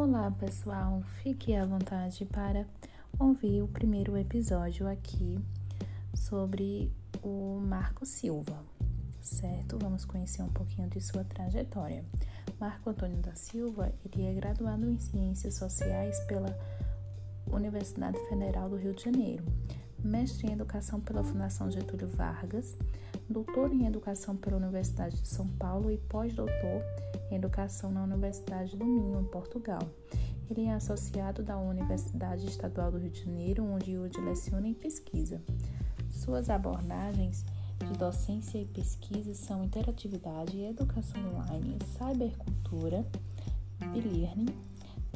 Olá pessoal, fique à vontade para ouvir o primeiro episódio aqui sobre o Marco Silva, certo? Vamos conhecer um pouquinho de sua trajetória. Marco Antônio da Silva, ele é graduado em Ciências Sociais pela Universidade Federal do Rio de Janeiro, mestre em Educação pela Fundação Getúlio Vargas, doutor em Educação pela Universidade de São Paulo e pós-doutor em Educação na Universidade do Minho, em Portugal. Ele é associado da Universidade Estadual do Rio de Janeiro, onde hoje leciona em pesquisa. Suas abordagens de docência e pesquisa são interatividade e educação online, cybercultura, e-learning,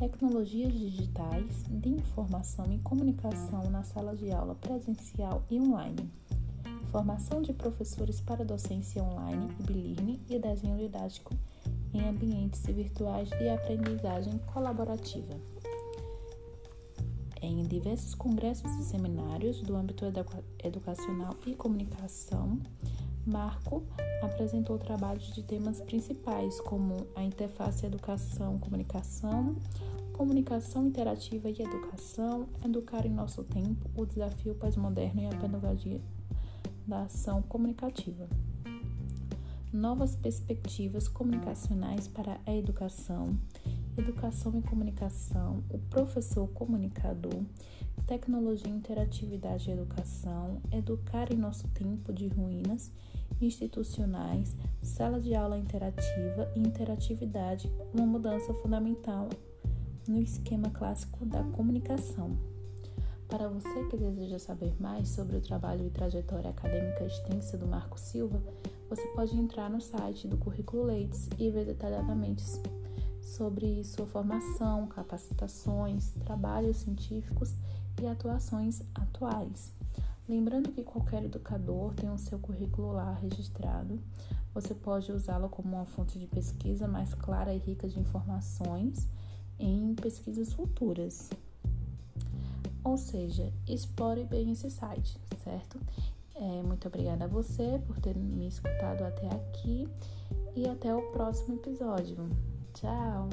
tecnologias digitais de informação e comunicação na sala de aula presencial e online, formação de professores para docência online e bilirne e desenho didático em ambientes virtuais de aprendizagem colaborativa. Em diversos congressos e seminários do âmbito educacional e comunicação, Marco apresentou trabalhos de temas principais como a interface educação-comunicação, comunicação interativa e educação, educar em nosso tempo, o desafio pós-moderno e a pedagogia da ação comunicativa. Novas perspectivas comunicacionais para a educação, educação e comunicação, o professor comunicador, tecnologia, interatividade e educação, educar em nosso tempo de ruínas institucionais, sala de aula interativa e interatividade, uma mudança fundamental no esquema clássico da comunicação. Para você que deseja saber mais sobre o trabalho e trajetória acadêmica extensa do Marco Silva, você pode entrar no site do Currículo Leites e ver detalhadamente sobre sua formação, capacitações, trabalhos científicos e atuações atuais. Lembrando que qualquer educador tem o seu currículo lá registrado, você pode usá-lo como uma fonte de pesquisa mais clara e rica de informações em pesquisas futuras. Ou seja, explore bem esse site, certo? É, muito obrigada a você por ter me escutado até aqui e até o próximo episódio. Tchau!